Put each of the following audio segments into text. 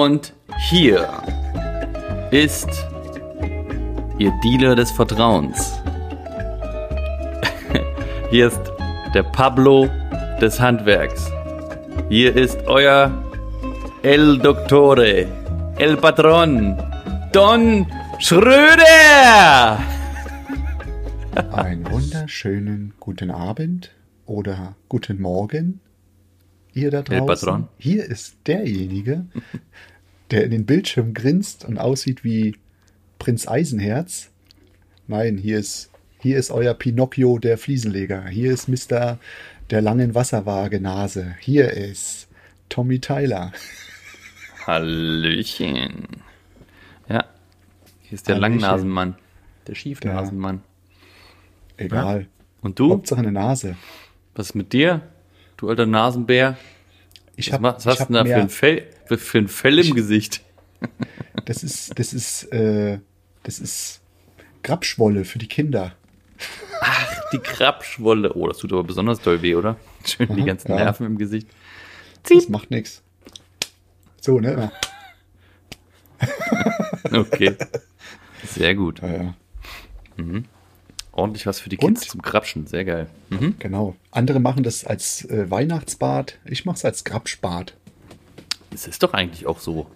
Und hier ist Ihr Dealer des Vertrauens. Hier ist der Pablo des Handwerks. Hier ist euer El Doctore, El Patron, Don Schröder. Einen wunderschönen guten Abend oder guten Morgen, ihr da draußen. El Patron. Hier ist derjenige, der in den Bildschirm grinst und aussieht wie Prinz Eisenherz. Nein, hier ist, hier ist euer Pinocchio der Fliesenleger. Hier ist Mr. der langen Wasserwaage-Nase. Hier ist Tommy Tyler. Hallöchen. Ja, hier ist der Hallöchen. Langnasenmann, der Schiefnasenmann. Egal. Und du? Hauptsache eine Nase. Was ist mit dir? Du alter Nasenbär. Ich Was, hab, was ich hast du denn da mehr, für ein Fell, für, ein Fell im Gesicht? Das ist, das ist, äh, das ist Grabschwolle für die Kinder. Die Krabschwolle. Oh, das tut aber besonders doll weh, oder? Schön die ganzen ja. Nerven im Gesicht. Das macht nichts. So, ne? Okay. Sehr gut. Ja, ja. Ordentlich was für die Und? Kids zum Krapschen. Sehr geil. Mhm. Genau. Andere machen das als äh, Weihnachtsbad. Ich mache es als Grabsbad. Es ist doch eigentlich auch so.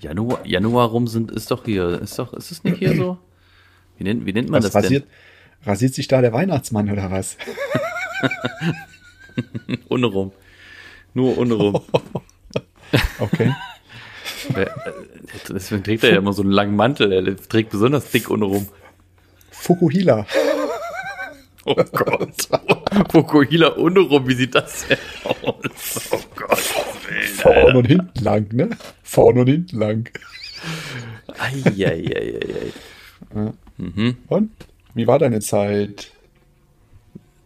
Januar, Januar rum sind, ist doch hier, ist doch, ist es nicht hier so? Wie nennt, wie nennt man Was das rasiert, rasiert sich da der Weihnachtsmann oder was? denn? Ohne rum. Nur ohne rum. Okay. Äh, Deswegen trägt er ja immer so einen langen Mantel. Er trägt besonders dick ohne rum. Fukuhila. Oh Gott. Fukuhila ohne rum, wie sieht das denn aus? Oh Gott. Vorne und hinten lang, ne? Vorne und hinten lang. Eieieiei. Und? Wie war deine Zeit?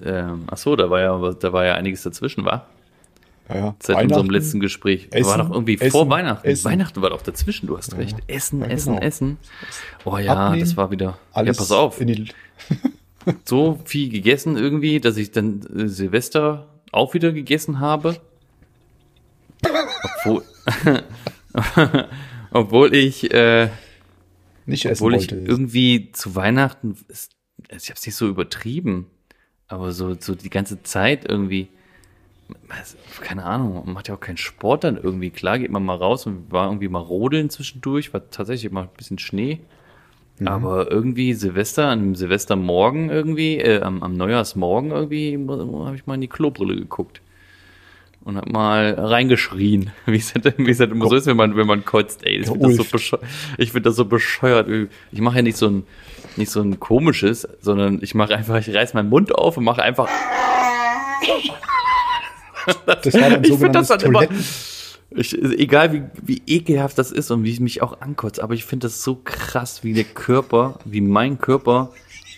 Ähm, ach so, da war ja, da war ja einiges dazwischen, war? Ja, ja. Seit unserem letzten Gespräch. war Essen, doch irgendwie Essen, vor Weihnachten. Essen. Weihnachten war doch dazwischen, du hast recht. Essen, Ja, Essen, genau. Essen. Oh ja, Abnehmen, das war wieder. Alles ja, pass auf. In die, So viel gegessen irgendwie, dass ich dann äh, Silvester auch wieder gegessen habe. Obwohl, obwohl ich, äh, nicht obwohl ich wollte. irgendwie zu Weihnachten, ist, also ich habe es nicht so übertrieben, aber so, so die ganze Zeit irgendwie, keine Ahnung, man macht ja auch keinen Sport dann irgendwie. Klar geht man mal raus und war irgendwie mal rodeln zwischendurch, war tatsächlich mal ein bisschen Schnee. Mhm. Aber irgendwie Silvester, am Silvestermorgen irgendwie, äh, am, am Neujahrsmorgen irgendwie, habe ich mal in die Klobrille geguckt. Und hab mal reingeschrien, wie es halt, wie es halt immer so ist, wenn man, wenn man kotzt, ey. Ich finde das, so ich find das so bescheuert. Ich mache ja nicht so ein, nicht so ein komisches, sondern ich mache einfach, ich reiß meinen Mund auf und mache einfach. Das war dann Ich find das dann immer-. Ich, egal wie, wie ekelhaft das ist und wie ich mich auch ankotze, aber ich finde das so krass, wie der Körper, wie mein Körper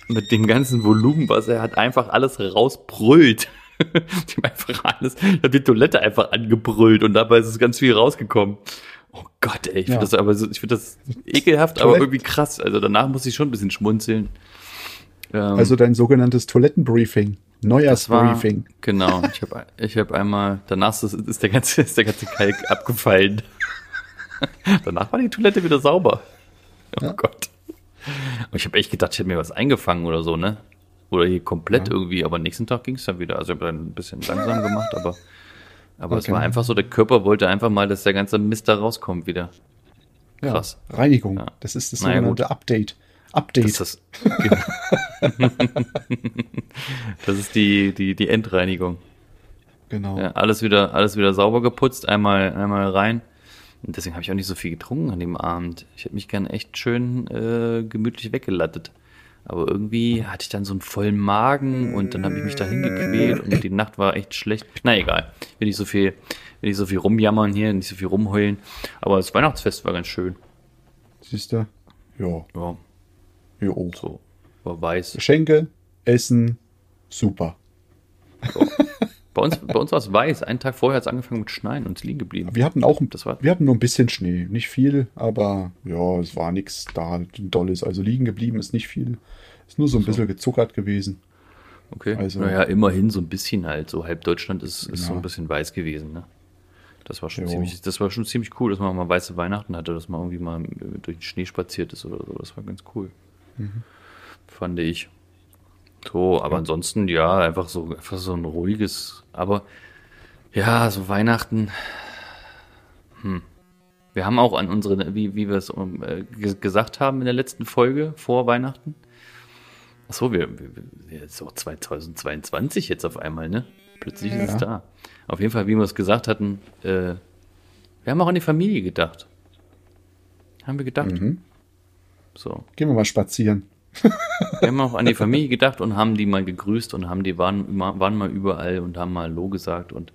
mit dem ganzen Volumen, was er hat, einfach alles rausbrüllt. Ich habe einfach alles, ich habe die Toilette einfach angebrüllt und dabei ist es ganz viel rausgekommen. Oh Gott, ey, ich finde Ja. das aber so, ich finde das ekelhaft, aber irgendwie krass. Also danach muss ich schon ein bisschen schmunzeln. Ähm, Also dein sogenanntes Toilettenbriefing. Neujahrsbriefing. genau. Ich habe ich hab einmal, danach ist, ist, der ganze, ist der ganze Kalk abgefallen. danach war die Toilette wieder sauber. Oh Ja. Gott. Und ich habe echt gedacht, ich hätte mir was eingefangen oder so, ne? Oder hier komplett Ja. irgendwie, aber nächsten Tag ging es dann wieder. Also ich habe dann ein bisschen langsam gemacht, aber, aber es Okay. war einfach so, der Körper wollte einfach mal, dass der ganze Mist da rauskommt wieder. Ja, Krass. Reinigung. Ja. Das ist das Naja, sogenannte Update. Update. Das ist das, das ist die, die, die Endreinigung. genau. Ja, alles wieder, alles wieder sauber geputzt, einmal, einmal rein. Und deswegen habe ich auch nicht so viel getrunken an dem Abend. Ich hätte mich gern echt schön äh, gemütlich weggelattet. Aber irgendwie hatte ich dann so einen vollen Magen und dann habe ich mich da hingequält und die Nacht war echt schlecht. Na egal, will nicht so viel, will nicht so viel rumjammern hier, nicht so viel rumheulen. Aber das Weihnachtsfest war ganz schön. Siehst du? Ja, Ja, jo. so war weiß. Geschenke, Essen, super. Bei uns, bei uns war es weiß. Einen Tag vorher hat es angefangen mit Schneien und ist liegen geblieben. Wir hatten auch, Das war- wir hatten nur ein bisschen Schnee. Nicht viel, aber ja, es war nichts da Dolles. Also liegen geblieben ist nicht viel. Ist nur so ein bisschen gezuckert gewesen. Okay. Also- naja, immerhin so ein bisschen halt. So halb Deutschland ist, ist so Ja. ein bisschen weiß gewesen. Ne? das war schon Jo. ziemlich, das war schon ziemlich cool, dass man mal weiße Weihnachten hatte, dass man irgendwie mal durch den Schnee spaziert ist oder so. Das war ganz cool. Fand ich. So, aber ansonsten, ja, einfach so, einfach so ein ruhiges, aber ja, so Weihnachten. Hm. Wir haben auch an unsere, wie, wie wir es ähm, äh, ge- gesagt haben in der letzten Folge vor Weihnachten. Ach so, wir, wir, jetzt auch 2022 jetzt auf einmal, ne? Plötzlich ist es Ja. da. Auf jeden Fall, wie wir es gesagt hatten, äh, wir haben auch an die Familie gedacht. Haben wir gedacht. Mhm. So. Gehen wir mal spazieren. Wir haben auch an die Familie gedacht und haben die mal gegrüßt und haben die waren, waren mal überall und haben mal Hallo gesagt und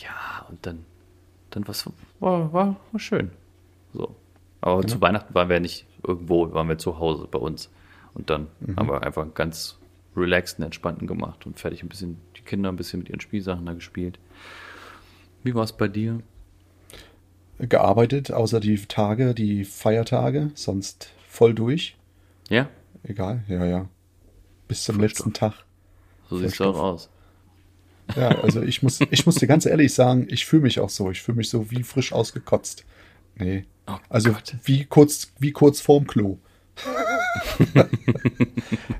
ja, und dann, dann was war, war, war schön. So. Aber zu Weihnachten waren wir nicht irgendwo, waren wir zu Hause bei uns. Und dann haben wir einfach ganz relaxten, entspannten gemacht und fertig ein bisschen, die Kinder ein bisschen mit ihren Spielsachen da gespielt. Wie war es bei dir? Gearbeitet, außer die Tage, die Feiertage, sonst voll durch. Ja, Egal, ja, ja. Bis zum Voll letzten Tag. so sieht es auch aus. Ja, also ich muss, ich muss dir ganz ehrlich sagen, ich fühle mich auch so. Ich fühle mich so wie frisch ausgekotzt. Nee. Oh Also Gott. wie kurz, wie kurz vorm Klo.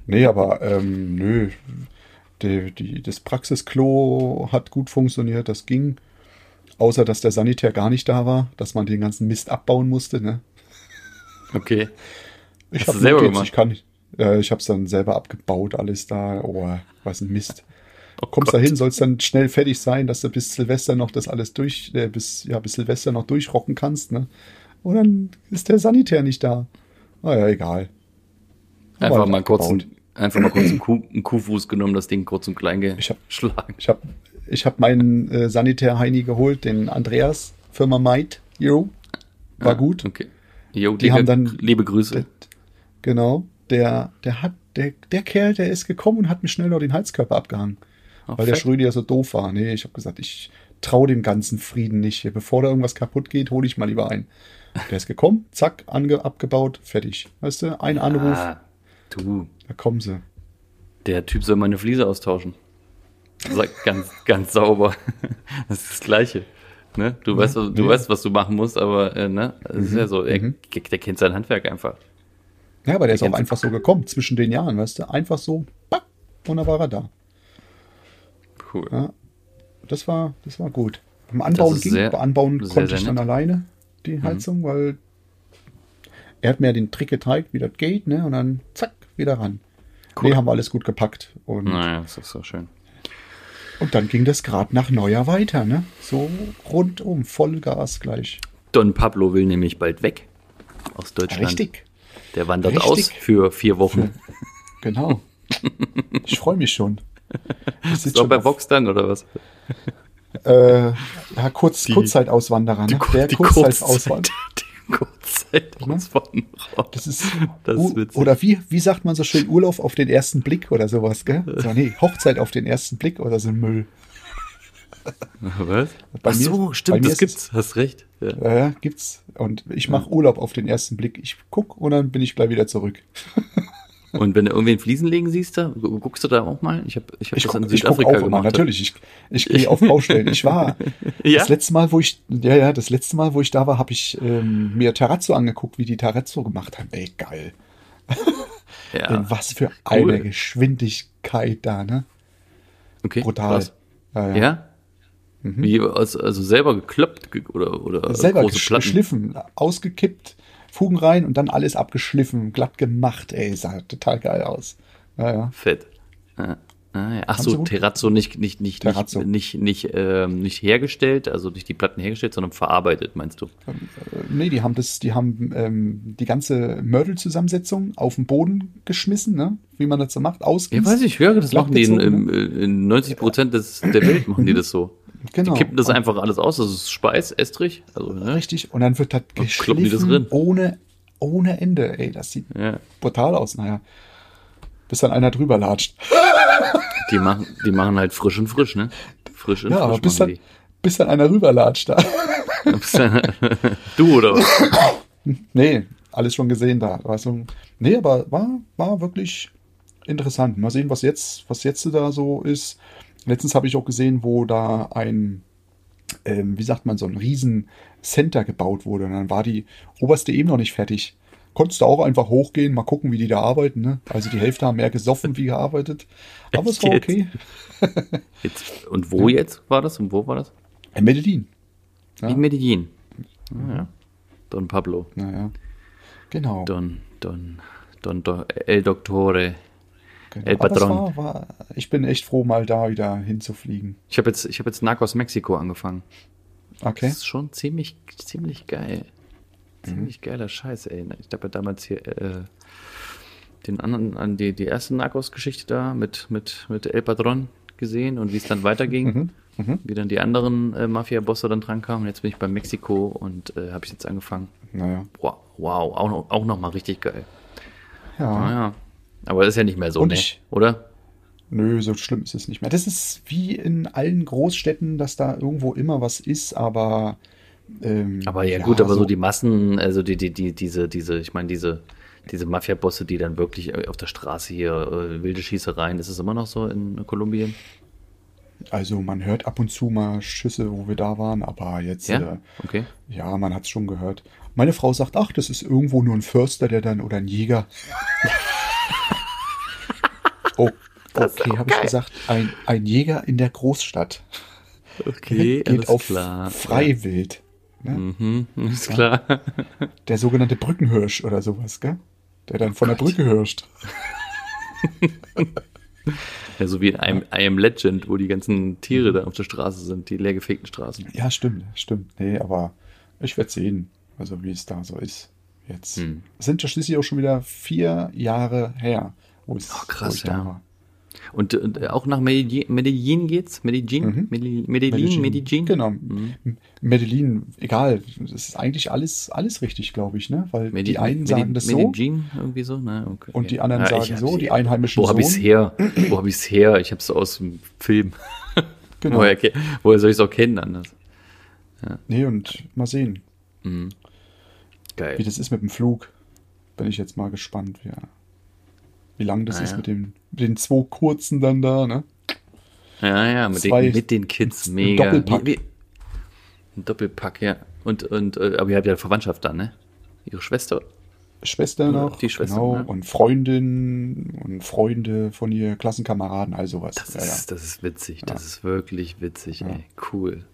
nee, aber ähm, nö. Die, die, das Praxisklo hat gut funktioniert, das ging. Außer dass der Sanitär gar nicht da war, dass man den ganzen Mist abbauen musste. Ne? Okay. Ich hab du selber gemacht? Ich kann nicht. Äh, ich habe es dann selber abgebaut, alles da. Oh, was ein Mist. Oh Kommst da hin, sollst dann schnell fertig sein, dass du bis Silvester noch das alles durch, äh, bis, ja, bis Silvester noch durchrocken kannst, ne? Und dann ist der Sanitär nicht da. Naja, egal. Einfach mal kurz, abgebaut. einen, einfach mal kurz einen, Kuh, einen Kuhfuß genommen, das Ding kurz und klein Ich hab- geschlagen. Ich habe ich hab meinen äh, Sanitär Heini geholt, den Andreas, Firma Might, yo. War Ah, gut. Okay. Jo, Die liebe, haben dann- liebe Grüße. Genau. Der, der hat, der, der Kerl, der ist gekommen und hat mir schnell noch den Heizkörper abgehangen. Ach, weil der fett. Schrödi ja so doof war. Nee, ich habe gesagt, ich traue dem ganzen Frieden nicht. Bevor da irgendwas kaputt geht, hole ich mal lieber ein. Der ist gekommen, zack, ange, abgebaut, fertig. Weißt du, ein Anruf, Ah, du, da kommen sie. der Typ soll meine Fliese austauschen. Ganz, ganz sauber. Das ist das Gleiche. Ne? Du, weißt, was- du nee. weißt, was du machen musst, aber äh, ne? Das ist ja so, er, mhm. der kennt sein Handwerk einfach. Ja, aber der ist auch einfach so gekommen, zwischen den Jahren, weißt du, einfach so, pack, und dann war er da. Cool. Ja. Das war, das war gut. Beim Anbauen ging, sehr- Anbauen sehr, konnte sehr ich dann nett. Mhm. alleine die Heizung, weil er hat mir den Trick gezeigt, wie das geht, ne? Und dann zack, wieder ran. Cool. Nee, haben wir alles gut gepackt. Und, Naja, das ist so schön. Und dann ging das gerade nach Neujahr weiter, ne? So rundum, Vollgas gleich. Don Pablo will nämlich bald weg aus Deutschland. Richtig, Der wandert Richtig. aus für vier Wochen. genau. ich freue mich schon. Ist schon bei Vox dann, oder was? Äh, ja, Kurz, Die- Kurzzeitauswanderer, ne? Kur- Der die Kurzzeitauswanderer. Die Kurzzeitauswanderer. Das ist, Das ist witzig. oder wie, wie sagt man so schön, Urlaub auf den ersten Blick oder sowas, gell? So, nee, Hochzeit auf den ersten Blick oder so ein Müll. Was? Bei Ach mir- so, bei stimmt, mir das gibt's. Hast recht. Ja. Ja, ja, gibt's. Und ich mache Urlaub auf den ersten Blick. Ich guck und dann bin ich gleich wieder zurück. Und wenn du irgendwen Fliesen legen siehst, da, gu- guckst du da auch mal? Ich habe ich hab Ich das in guck Südafrika auch immer, gemacht. natürlich. Ich, ich gehe auf Baustellen. Ich war Ja? das letzte Mal, wo ich, ja, ja, das letzte Mal, wo ich da war, habe ich ähm, mir Terrazzo angeguckt, wie die Terrazzo gemacht haben. Ey, geil. ja. Denn was für cool. eine Geschwindigkeit da, ne? Okay, Brutal. Ja, ja. Ja? Wie, also, also selber gekloppt ge- oder, oder selber große Platten? geschliffen, ausgekippt, Fugen rein und dann alles abgeschliffen, glatt gemacht. Ey, sah total geil aus. Ja, ja. Fett. Ah, ja. Ach Haben so, Terrazzo nicht, nicht, nicht, Terrazzo. nicht, nicht, nicht, ähm, nicht hergestellt, also nicht die Platten hergestellt, sondern verarbeitet, meinst du? Äh, Nee, die haben das, die haben ähm, die ganze Mörtelzusammensetzung auf den Boden geschmissen, ne? Wie man das so macht, Ja, ausgießt. weiß ich, höre, das machen die in, in, in 90 Prozent des, der Welt machen die das so. Genau. Die kippen das Und- einfach alles aus, das ist Speis, Estrich, also, ne? Richtig. Und dann wird das die geschliffen drin. ohne, ohne Ende. Ey, das sieht Ja. brutal aus. Naja, bis dann einer drüber latscht. Die machen, die machen halt frisch und frisch, ne? Frisch und Ja, aber frisch bis machen dann, bis dann einer rüberlatscht da. die. du oder was? Nee, alles schon gesehen da. Also, nee, aber war, war wirklich interessant. Mal sehen, was jetzt, was jetzt da so ist. Letztens habe ich auch gesehen, wo da ein ähm, wie sagt man, so ein riesen Center gebaut wurde. Und dann war die oberste eben noch nicht fertig. Konntest du auch einfach hochgehen, mal gucken, wie die da arbeiten. Ne? Also die Hälfte haben mehr gesoffen wie gearbeitet. Aber es war okay. Jetzt, und wo jetzt war das? Und wo war das? In Medellin. Ja. In Medellin. Ah, ja. Don Pablo. Naja. Genau. Don, Don, Don, Don El Doctore. Genau. El Patron. war, war, ich bin echt froh, mal da wieder hinzufliegen. Ich habe jetzt, ich habe jetzt Narcos Mexiko angefangen. Okay. Das ist schon ziemlich, ziemlich geil. Ziemlich Mhm. geiler Scheiß, ey. Ich habe ja damals hier äh, den anderen, an die, die erste Narcos-Geschichte da mit, mit, mit El Patron gesehen und wie es dann weiterging. Mhm. Wie dann die anderen äh, Mafia-Bosse dann dran kamen. Und jetzt bin ich bei Mexiko und äh, habe ich jetzt angefangen. Naja. Wow, wow auch, noch, auch noch mal richtig geil. Ja. Naja. Aber das ist ja nicht mehr so, ne? Oder? Nö, so schlimm ist es nicht mehr. Das ist wie in allen Großstädten, dass da irgendwo immer was ist, aber. Ähm, Aber ja, gut, aber so die Massen, also die, die, die, diese, diese, ich meine, diese, diese Mafia-Bosse, die dann wirklich äh, auf der Straße hier äh, wilde Schießereien, ist es immer noch so in Kolumbien? Also man hört ab und zu mal Schüsse, wo wir da waren, aber jetzt. Ja? Äh, Okay. ja, man hat es schon gehört. Meine Frau sagt, ach, das ist irgendwo nur ein Förster, der dann oder ein Jäger. oh, okay, habe ich gesagt. Ein, ein Jäger in der Großstadt. Okay, Geht auf klar. Freiwild. Ne? Mhm, ist klar. Der sogenannte Brückenhirsch oder sowas, gell? Der dann von der Gott. Brücke hirscht. Ja, so wie in am, I am Legend, wo die ganzen Tiere da auf der Straße sind, die leergefegten Straßen. Ja, stimmt, stimmt. Nee, aber ich werde sehen, also wie es da so ist. Jetzt Hm. sind ja schließlich auch schon wieder vier Jahre her, wo, es, Oh, krass, wo ich ja. da war. Und, und äh, auch nach Medellin, Medellin geht's? Medellin? Mhm. Medellin? Medellin? Medellin? Genau. Mhm. Medellin, egal. Das ist eigentlich alles, alles richtig, glaube ich, ne? Weil Medi- die einen sagen das so Medellin, irgendwie so, ne? Okay. und die anderen Ja, sagen ich so, die Einheimischen Wo habe ich's so. her? Wo habe ich's her? Ich habe es aus dem Film. Genau. Woher, woher soll ich es auch kennen anders? Nee, und mal sehen, Mhm. Geil. wie das ist mit dem Flug. Bin ich jetzt mal gespannt, wie, wie lang das Ah, ist ja. mit, dem, mit den zwei kurzen dann da, ne? Ja, ja, mit, Zwei- den, mit den Kids, ein mega. Doppelpack. Wie, wie, ein Doppelpack, ja. Und, und, äh, aber ihr habt ja Verwandtschaft dann, ne? Ihre Schwester? Schwester Ja, noch, die Schwester, genau, ne? und Freundin und Freunde von ihr, Klassenkameraden, all sowas. Das ja, ist, das ist witzig. Das Ja. ist wirklich witzig, Ja. ey. Cool.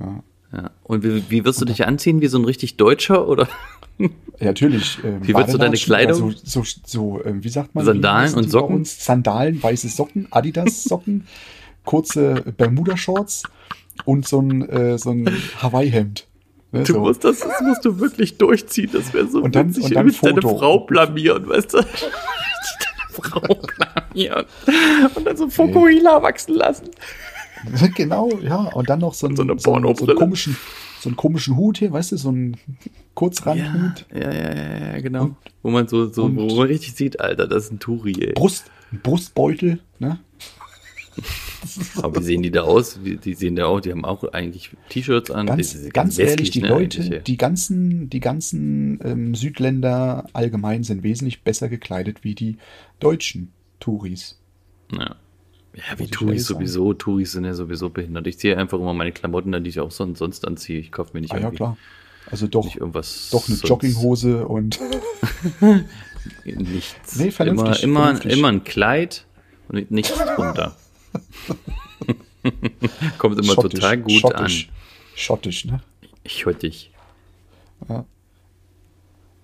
ja. Ja. Und wie, wie wirst du dich anziehen? Wie so ein richtig Deutscher oder? Ja, natürlich. Ähm, Wie würdest du deine Kleidung? So, so, so ähm, wie sagt man? Sandalen und Socken? Uns? Sandalen, weiße Socken, Adidas-Socken, kurze Bermuda-Shorts und so ein, äh, so ein Hawaii-Hemd. Ne, Du so. musst das, das musst du wirklich durchziehen. Das wäre so Und dann- witzig. und Du dann willst deine. Frau blamieren, weißt du? deine Frau blamieren. Und dann so Fokuhila wachsen lassen. genau, ja. Und dann noch so, ein, so eine so, so, einen komischen, so einen komischen Hut hier, weißt du, so einen Kurzrandhut. Ja, ja, ja, ja, genau. wo man so, so und- wo man richtig sieht, Alter, das ist ein Turi, ey. Brust, Brustbeutel, ne? Aber wie sehen die da aus? Die sehen da auch, die haben auch eigentlich T-Shirts an. Ganz, die- ganz ehrlich, die ne, Leute, die ganzen, die ganzen ähm, Südländer allgemein sind wesentlich besser gekleidet wie die deutschen Touris. Ja. Ja, wie Touris sowieso, Touris sind ja sowieso behindert. Ich ziehe einfach immer meine Klamotten an, die ich auch son sonst anziehe. Ich kaufe mir nicht Ah ja, klar. Also doch, nicht irgendwas. doch eine sonst- Jogginghose und Nichts. Nee, vernünftig, immer, immer, vernünftig. immer ein Kleid und nichts drunter. Kommt immer schottisch, total gut schottisch, Schottisch, ne? an. Ich höre dich.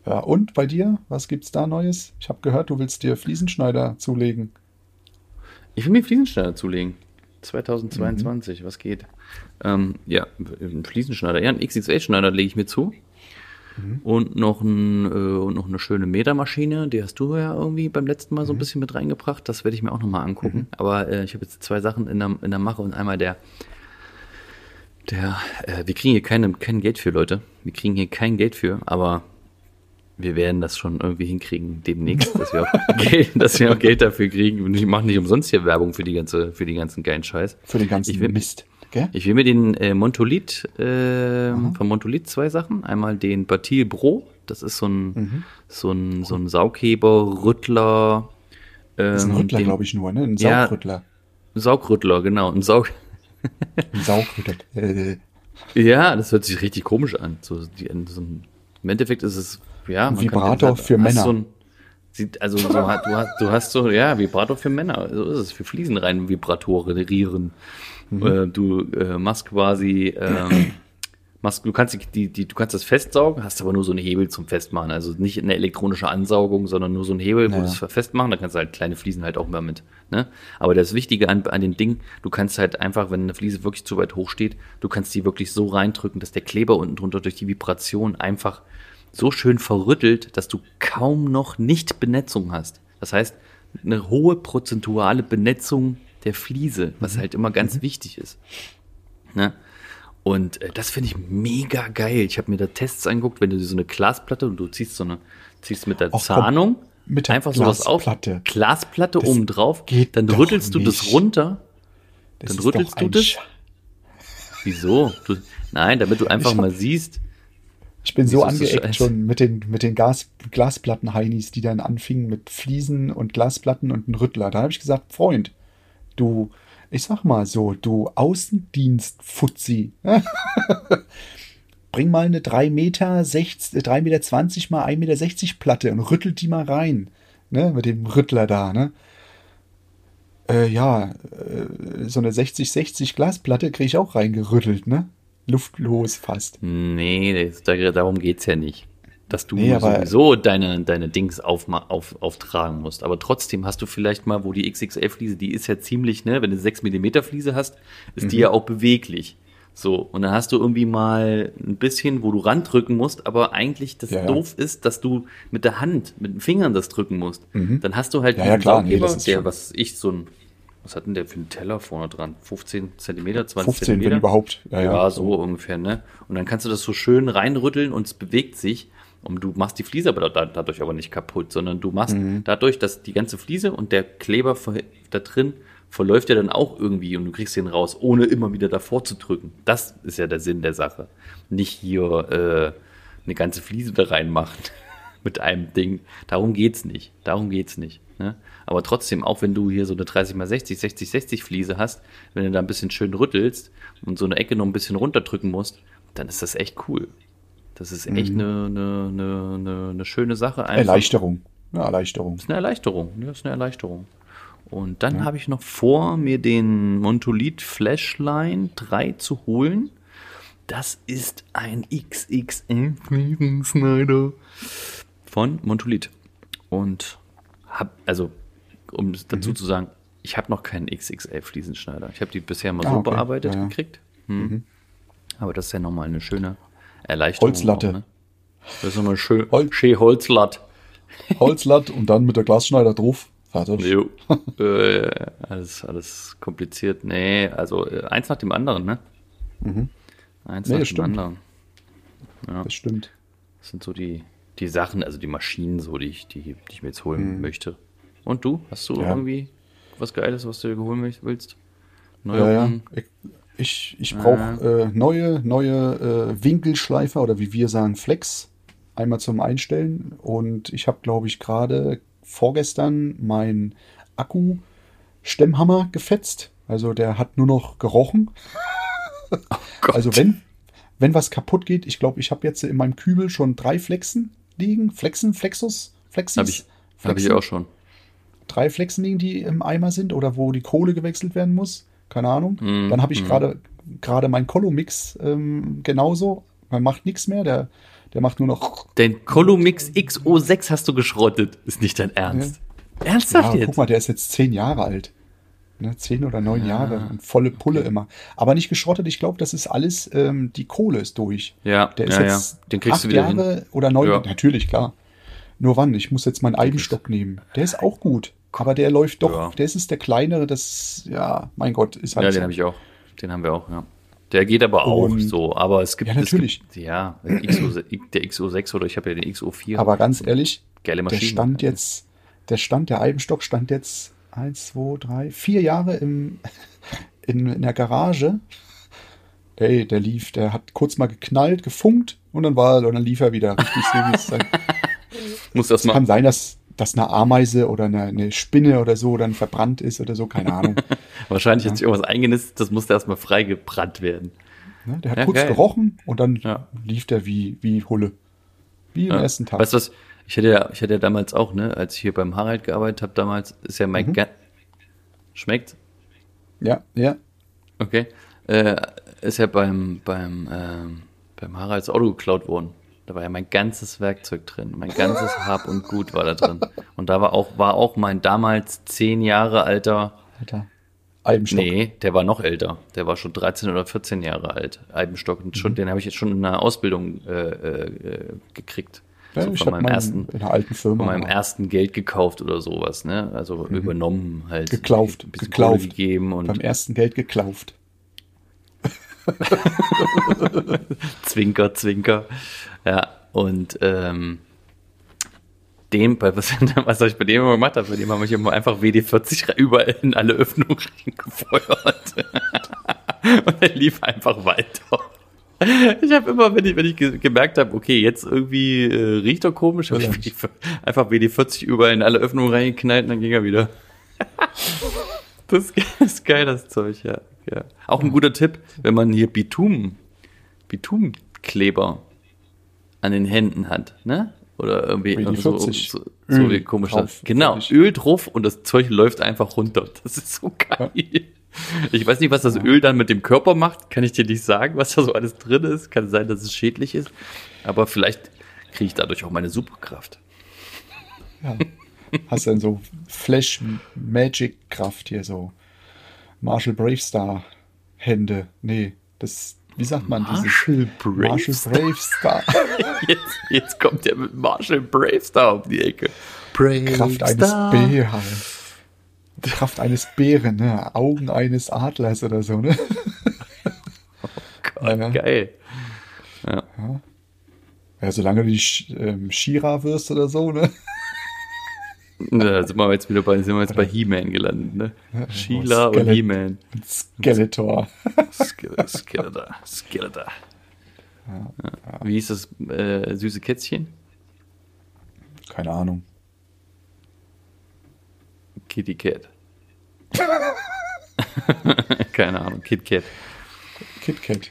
Ja, und bei dir? Was gibt's da Neues? Ich habe gehört, du willst dir Fliesenschneider zulegen. Ich will mir Fliesenschneider zulegen. Mhm. 2022, was geht? Ähm, ja, ein Fliesenschneider. Ja, einen XXL-Schneider lege ich mir zu. Mhm. Und noch, ein, äh, und noch eine schöne Metermaschine, die hast du ja irgendwie beim letzten Mal so ein Mhm. bisschen mit reingebracht. Das werde ich mir auch nochmal angucken. Aber äh, ich habe jetzt zwei Sachen in der, in der Mache und einmal der, der, äh, wir kriegen hier keine, kein Geld für, Leute. Wir kriegen hier kein Geld für, aber wir werden das schon irgendwie hinkriegen demnächst, dass wir auch Geld, dass wir auch Geld dafür kriegen. Ich mache nicht umsonst hier Werbung für die ganze, für die ganzen geilen Scheiß. Für den ganzen Ich will- Mist. Gell? Ich will mir den äh, Montolit, äh, von Montolit zwei Sachen. Einmal den Batil Bro, das ist so ein, Mhm. so ein, so ein Saugheber, Rüttler. Ähm, Das ist ein Rüttler, den- glaube ich, nur, ne? Ein Ja. Saugrüttler. Saugrüttler, genau. Ein Saug, Ein Saugrüttel. Äh, Ja, das hört sich richtig komisch an. So, die, so ein, Im Endeffekt ist es, ja. Vibrator für Männer. So ein, also so, du, hast, du hast so, ja, Vibrator für Männer. So ist es. Für Fliesen rein vibratorieren. Mhm. Äh, du äh, machst quasi, ähm, machst, du kannst die, die, du kannst das festsaugen, hast aber nur so einen Hebel zum Festmachen. Also nicht eine elektronische Ansaugung, sondern nur so einen Hebel, wo Ja. du es festmachen. Da kannst du halt kleine Fliesen halt auch mal mit. Ne? Aber das Wichtige an, an den Ding, du kannst halt einfach, wenn eine Fliese wirklich zu weit hoch steht, du kannst die wirklich so reindrücken, dass der Kleber unten drunter durch die Vibration einfach so schön verrüttelt, dass du kaum noch nicht Benetzung hast. Das heißt, eine hohe prozentuale Benetzung der Fliese, was halt immer ganz wichtig ist. Ne? Und äh, das finde ich mega geil. Ich habe mir da Tests angeguckt, wenn du so eine Glasplatte und du ziehst so eine, ziehst mit der komm, Zahnung mit der einfach sowas auf, Glasplatte. Glasplatte Das oben drauf, geht dann rüttelst du das nicht. runter. das Dann rüttelst du das? Sch- Wieso? Du, nein, damit du einfach Ich mal siehst. Ich bin so angeeckt schon mit den, mit den Gas, Glasplatten-Heinis, die dann anfingen mit Fliesen und Glasplatten und einem Rüttler. Da habe ich gesagt, Freund, du, ich sag mal so, du Außendienst-Fuzzi. Bring mal eine 3 Meter, 60, 3 Meter 20 mal 1 Meter 60 Platte und rüttelt die mal rein. Ne, mit dem Rüttler da, ne? Äh, ja, äh, so eine 60-60 Glasplatte kriege ich auch reingerüttelt, ne? Luftlos fast. Nee, das, da, darum geht's ja nicht. Dass du Nee, sowieso deine, deine Dings aufma- auf, auftragen musst. Aber trotzdem hast du vielleicht mal, wo die XXL-Fliese, die ist ja ziemlich, ne, wenn du 6 mm Fliese hast, ist Mhm. die ja auch beweglich. So, und dann hast du irgendwie mal ein bisschen, wo du randrücken musst, aber eigentlich das Ja, ja. doof ist, dass du mit der Hand, mit den Fingern das drücken musst. Dann hast du halt Mhm. Ja, ja, diesen klar, nee, das ist der, was ich, so ein, was hat denn der für einen Teller vorne dran? 15 Zentimeter, 20 15, Zentimeter? wenn überhaupt. Ja, Ja, ja. so ungefähr, ne? Und dann kannst du das so schön reinrütteln und es bewegt sich. Und du machst die Fliese aber da- dadurch aber nicht kaputt, sondern du machst Mhm. dadurch, dass die ganze Fliese und der Kleber da drin verläuft ja dann auch irgendwie und du kriegst den raus, ohne immer wieder davor zu drücken. Das ist ja der Sinn der Sache. Nicht hier äh, eine ganze Fliese da reinmachen mit einem Ding. Darum geht's nicht. Darum geht's nicht. Ne? Aber trotzdem, auch wenn du hier so eine 30x60, 60-60 Fliese hast, wenn du da ein bisschen schön rüttelst und so eine Ecke noch ein bisschen runterdrücken musst, dann ist das echt cool. Das ist echt eine, eine, eine, eine, eine schöne Sache. Einfach. Erleichterung. Ja, Erleichterung. Das ist eine Erleichterung. Ja, das ist eine Erleichterung. Und dann habe ich noch vor, mir den Montolit Flashline 3 zu holen. Das ist ein XXL Fliesensneider von Montolit. Und hab, also, um dazu zu sagen, ich habe noch keinen XXL Fliesenschneider. Ich habe die bisher mal Ah, so okay. bearbeitet Ja, gekriegt. Hm. Aber das ist ja nochmal eine schöne Erleichterung. Holzlatte. Auch, ne? Das ist nochmal schön, Holz- schön Holzlatt. Holzlatt und dann mit der Glasschneider drauf. Fertig. Jo. äh, alles, alles kompliziert. Nee, also äh, eins nach dem anderen, ne? Eins Nee, nach dem stimmt. anderen. Ja, Das stimmt. das sind so die, die Sachen, also die Maschinen, so, die ich, die, die ich mir jetzt holen möchte. Und du? Hast du Ja. irgendwie was Geiles, was du dir holen willst? Ja, ja. Neuerungen? Ich, ich brauche äh, neue, neue äh, Winkelschleifer oder wie wir sagen, Flex. Einmal zum Einstellen. Und ich habe, glaube ich, gerade vorgestern meinen Akku-Stemmhammer gefetzt. Also der hat nur noch gerochen. Gott. Also wenn, wenn was kaputt geht, ich glaube, ich habe jetzt in meinem Kübel schon drei Flexen liegen. Flexen, Flexus, Flexis. Habe ich, hab ich auch schon. drei Flexen liegen, die im Eimer sind oder wo die Kohle gewechselt werden muss. Keine Ahnung. Mhm, Dann habe ich mhm. gerade gerade mein Colomix ähm, genauso. Man macht nichts mehr. Der, der macht nur noch. Den Columix XO6 hast du geschrottet. Ist nicht dein Ernst. Ernsthaft Ja, jetzt? guck mal, der ist jetzt zehn Jahre alt. Ne, zehn oder neun Jahre und volle Pulle immer. Aber nicht geschrottet. Ich glaube, das ist alles. Ähm, die Kohle ist durch. Ja, Der ist ja, jetzt ja. Den kriegst acht du wieder Jahre hin. oder neun. Ja. Natürlich, klar. Nur wann? Ich muss jetzt meinen Eibenstock nehmen. Der ist auch gut. Aber der läuft doch. Ja. Der ist der kleinere. Das, ja, mein Gott, ist halt Ja, so. den habe ich auch. Den haben wir auch, ja. Der geht aber auch Und- so, aber es gibt, Ja, natürlich. Gibt, ja, der XO, der XO6 oder ich habe ja den XO4. Aber ganz ehrlich, Geile der stand jetzt, der Stand, der Eibenstock stand jetzt eins, zwei, drei, vier Jahre im, in, in der Garage. Ey, der lief, der hat kurz mal geknallt, gefunkt und dann war, und dann lief er wieder richtig so, wie es sein. Muss das Es kann mal. sein, dass, dass eine Ameise oder eine, eine Spinne oder so dann verbrannt ist oder so, keine Ahnung. Wahrscheinlich hat sich irgendwas eingenistet, das musste erstmal freigebrannt werden. Ne? Der hat Ja, kurz geil. gerochen und dann Ja. lief der wie, wie Hulle. Wie am Ja. ersten Tag. Weißt du was? Ich hatte ja, ich hatte ja damals auch, ne, als ich hier beim Harald gearbeitet habe, damals ist ja mein Ga Schmeckt? Ja, ja. Okay. Äh, ist ja beim, beim, ähm, beim Haralds Auto geklaut worden. Da war ja mein ganzes Werkzeug drin. Mein ganzes Hab und Gut war da drin. Und da war auch, war auch mein damals zehn Jahre alter, Alter. Albenstock. nee, der war noch älter. Der war schon 13 oder 14 Jahre alt. Eibenstock. Und schon, den habe ich jetzt schon in einer Ausbildung äh, äh, äh, gekriegt. Ja, so von meinem meinen ersten, in einer alten Firma. von meinem mal. ersten Geld gekauft oder sowas, ne? Also übernommen halt. Geklauft, geklauft. Gegeben und beim ersten Geld geklauft. Zwinker, Zwinker. Ja, und ähm, dem, was, was ich bei dem immer gemacht habe, bei dem habe ich immer einfach WD-40 überall in alle Öffnungen reingefeuert. und er lief einfach weiter. Ich habe immer, wenn ich, wenn ich ge gemerkt habe, okay, jetzt irgendwie äh, riecht er komisch, habe ich einfach WD-40 überall in alle Öffnungen reingeknallt und dann ging er wieder. Das ist geil, das Zeug, ja. ja. Auch ein guter Tipp, wenn man hier Bitum, Bitumkleber an den Händen hat, ne? Oder irgendwie Wie die so, 40. so, so Öl wie komisch drauf, das. Genau. Öl drauf und das Zeug läuft einfach runter. Das ist so geil. Ich weiß nicht, was das Öl dann mit dem Körper macht. Kann ich dir nicht sagen, was da so alles drin ist. Kann sein, dass es schädlich ist. Aber vielleicht kriege ich dadurch auch meine Superkraft. Ja. Hast dann so Flash Magic Kraft hier so. Marshall Bravestar Hände. Nee, das, wie sagt man dieses? Marshall Marshall Bravestar. Bravestar. Jetzt, jetzt kommt der mit Marshall Bravestar um die Ecke. Kraft eines Bären. Kraft eines Bären, ne? Augen eines Adlers oder so, ne? Gott, Ja. Geil. Ja, solange du die Sch- ähm, Shira wirst oder so, ne? Da sind wir jetzt wieder bei, sind wir jetzt bei He-Man gelandet, ne? Sheila und He-Man. Skeletor. Ske- Skeletor. Skeletor. Ja. Wie hieß das äh, süße Kätzchen? Keine Ahnung. Kitty Cat. Keine Ahnung, Kit Kat. Kit Kat.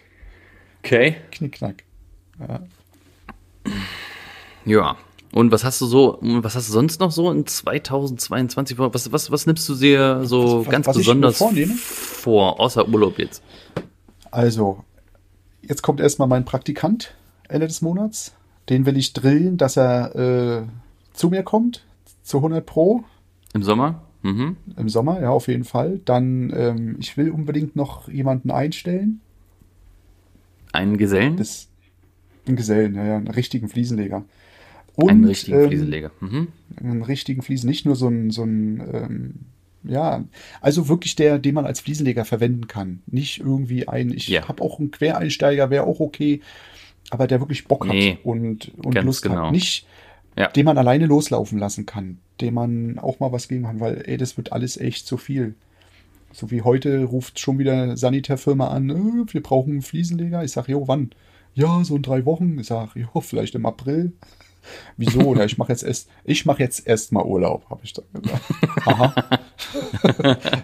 Okay. Knickknack. Ja. Und was hast du so, was hast du sonst noch so in 2022 vor? Was, was, was nimmst du dir so Was- ganz was besonders vor, außer Urlaub jetzt? Also, jetzt kommt erstmal mein Praktikant Ende des Monats. Den will ich drillen, dass er äh, zu mir kommt, zu 100 Pro Im Sommer? Mhm. im Sommer, ja, auf jeden Fall. Dann, ähm, ich will unbedingt noch jemanden einstellen. Einen Gesellen? Das, einen Gesellen, ja, ja, einen richtigen Fliesenleger. Und, einen richtigen ähm, Fliesenleger. Mhm. einen richtigen Fliesen, nicht nur so ein, so ein ähm, ja, also wirklich der, den man als Fliesenleger verwenden kann. Nicht irgendwie ein, ich Ja. habe auch einen Quereinsteiger, wäre auch okay, aber der wirklich Bock hat Nee, und, und ganz Lust genau. hat. Nicht, Ja. den man alleine loslaufen lassen kann, dem man auch mal was geben kann, weil, ey, das wird alles echt zu viel. So wie heute ruft schon wieder eine Sanitärfirma an, äh, wir brauchen einen Fliesenleger. Ich sage, jo, wann? Ja, so in drei Wochen. Ich sage, jo, vielleicht im April. Wieso? Ja, ich mache jetzt erst, ich mache jetzt erst mal Urlaub, habe ich dann gesagt. Aha.